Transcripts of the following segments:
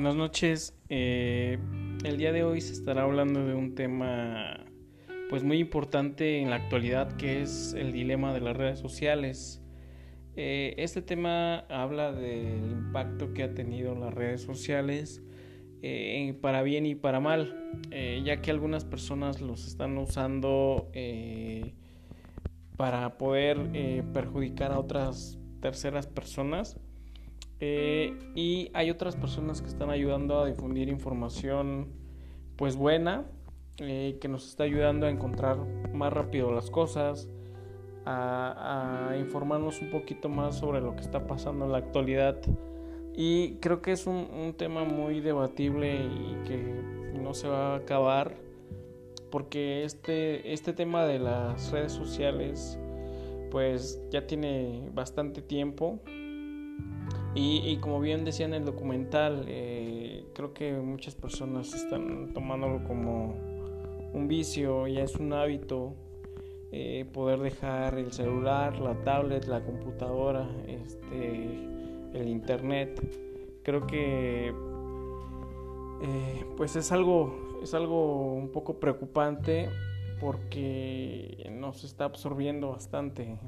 Buenas noches. Eh, el día de hoy se estará hablando de un tema pues muy importante en la actualidad que es el dilema de las redes sociales. Eh, este tema habla del impacto que ha tenido las redes sociales eh, para bien y para mal, ya que algunas personas los están usando para poder perjudicar a otras terceras personas eh, y hay otras personas que están ayudando a difundir información pues buena, eh, que nos está ayudando a encontrar más rápido las cosas, a, informarnos un poquito más sobre lo que está pasando en la actualidad. Y creo que es un, un tema muy debatible y que no se va a acabar porque este, este tema de las redes sociales pues ya tiene bastante tiempo y, como bien decía en el documental, eh, creo que muchas personas están tomándolo como un vicio, ya es un hábito eh, poder dejar el celular, la tablet, la computadora, este, el internet. Creo que eh, pues es algo, es algo un poco preocupante porque nos está absorbiendo bastante,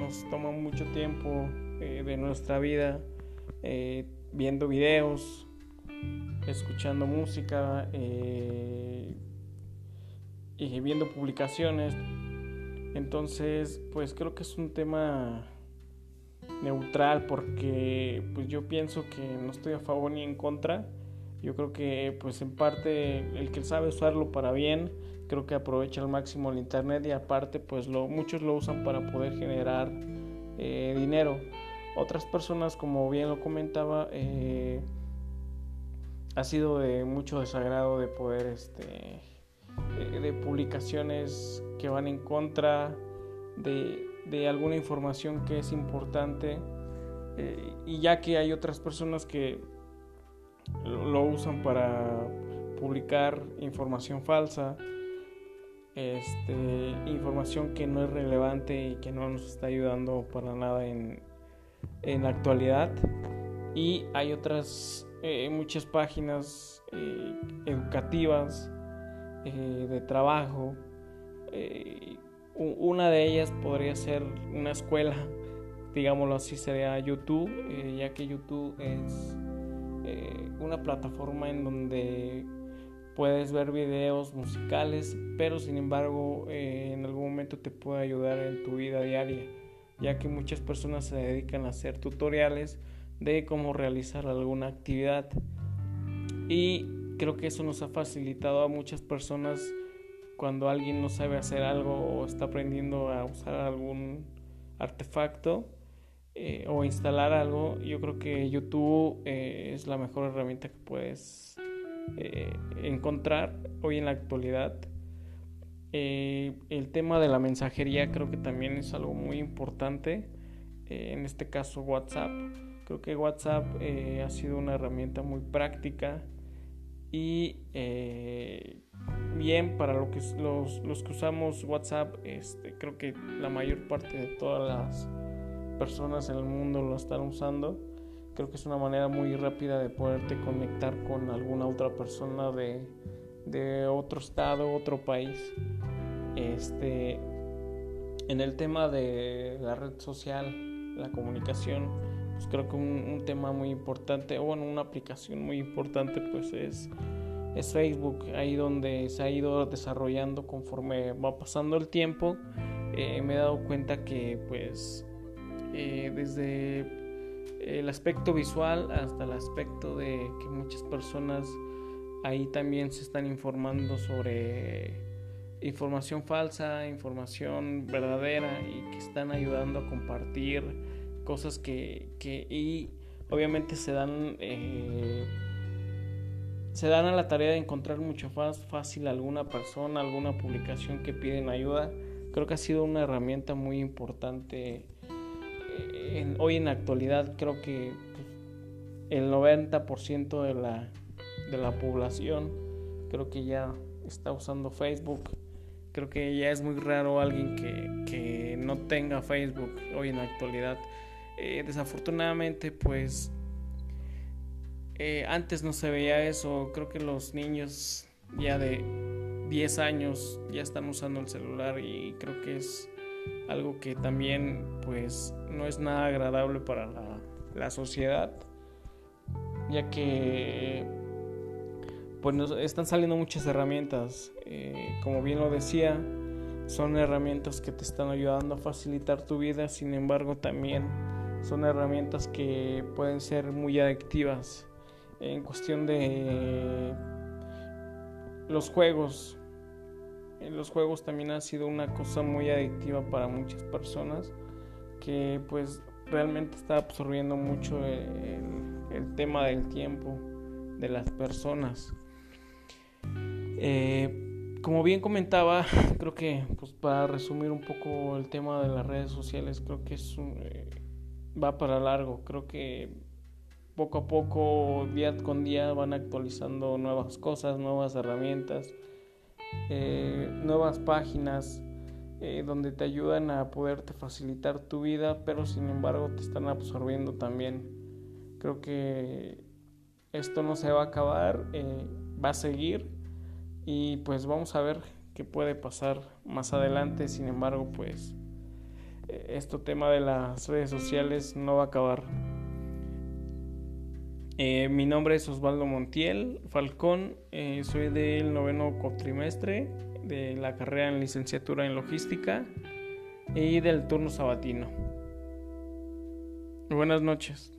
nos toma mucho tiempo eh, de nuestra vida, eh, viendo videos, escuchando música eh, y viendo publicaciones. Entonces, pues creo que es un tema neutral porque pues yo pienso que no estoy a favor ni en contra. Yo creo que pues en parte el que sabe usarlo para bien, creo que aprovecha al máximo el internet y aparte pues lo, muchos lo usan para poder generar dinero. Otras personas, como bien lo comentaba, eh, ha sido de mucho desagrado de poder, este, de, publicaciones que van en contra de, alguna información que es importante. Eh, y ya que hay otras personas que lo usan para publicar información falsa, este, información que no es relevante y que no nos está ayudando para nada en, en la actualidad. Y hay otras eh, muchas páginas eh, educativas eh, de trabajo. Una de ellas podría ser una escuela digámoslo así sería YouTube ya que YouTube es una plataforma en donde puedes ver videos musicales pero sin embargo en algún momento te puede ayudar en tu vida diaria ya que muchas personas se dedican a hacer tutoriales de cómo realizar alguna actividad. Y creo que eso nos ha facilitado a muchas personas cuando alguien no sabe hacer algo o está aprendiendo a usar algún artefacto eh, o instalar algo, yo creo que YouTube eh, es la mejor herramienta que puedes eh, encontrar hoy en la actualidad eh, el tema de la mensajería creo que también es algo muy importante. Eh, en este caso WhatsApp. Creo que WhatsApp eh, ha sido una herramienta muy práctica y bien para lo que, los, los, que usamos WhatsApp. Este, creo que la mayor parte de todas las personas en el mundo lo están usando. Creo que es una manera muy rápida de poderte conectar con alguna otra persona de, de otro estado, otro país. Este, en el tema de la red social, la comunicación, pues creo que un, tema muy importante, o bueno, una aplicación muy importante, pues es, es Facebook, ahí donde se ha ido desarrollando conforme va pasando el tiempo. Eh, me he dado cuenta que, pues, eh, desde el aspecto visual hasta el aspecto de que muchas personas ahí también se están informando sobre información falsa, información verdadera y que están ayudando a compartir cosas que, que y obviamente se dan eh, se dan a la tarea de encontrar mucho más fácil alguna persona, alguna publicación que piden ayuda. Creo que ha sido una herramienta muy importante eh, hoy en la actualidad. Creo que pues, el 90% de la de la población. Creo que ya está usando Facebook. Creo que ya es muy raro alguien que, no tenga Facebook hoy en la actualidad. Eh, desafortunadamente, pues eh, antes no se veía eso, creo que los niños ya de 10 años ya están usando el celular y creo que es algo que también pues no es nada agradable para la, sociedad ya que pues están saliendo muchas herramientas eh, como bien lo decía son herramientas que te están ayudando a facilitar tu vida sin embargo también son herramientas que pueden ser muy adictivas en cuestión de los juegos los juegos también ha sido una cosa muy adictiva para muchas personas que pues realmente está absorbiendo mucho el, tema del tiempo de las personas. Eh, como bien comentaba, creo que pues para resumir un poco el tema de las redes sociales, creo que es eh, va para largo. Creo que poco a poco, día con día, van actualizando nuevas cosas, nuevas herramientas eh, nuevas páginas eh, donde te ayudan a poderte facilitar tu vida, pero sin embargo te están absorbiendo también. Creo que esto no se va a acabar, va a seguir y pues vamos a ver qué puede pasar más adelante. Sin embargo, pues este tema de las redes sociales no va a acabar. Eh, mi nombre es Osvaldo Montiel Falcón, eh, soy del noveno cuatrimestre de la carrera en licenciatura en logística y del turno sabatino. Buenas noches.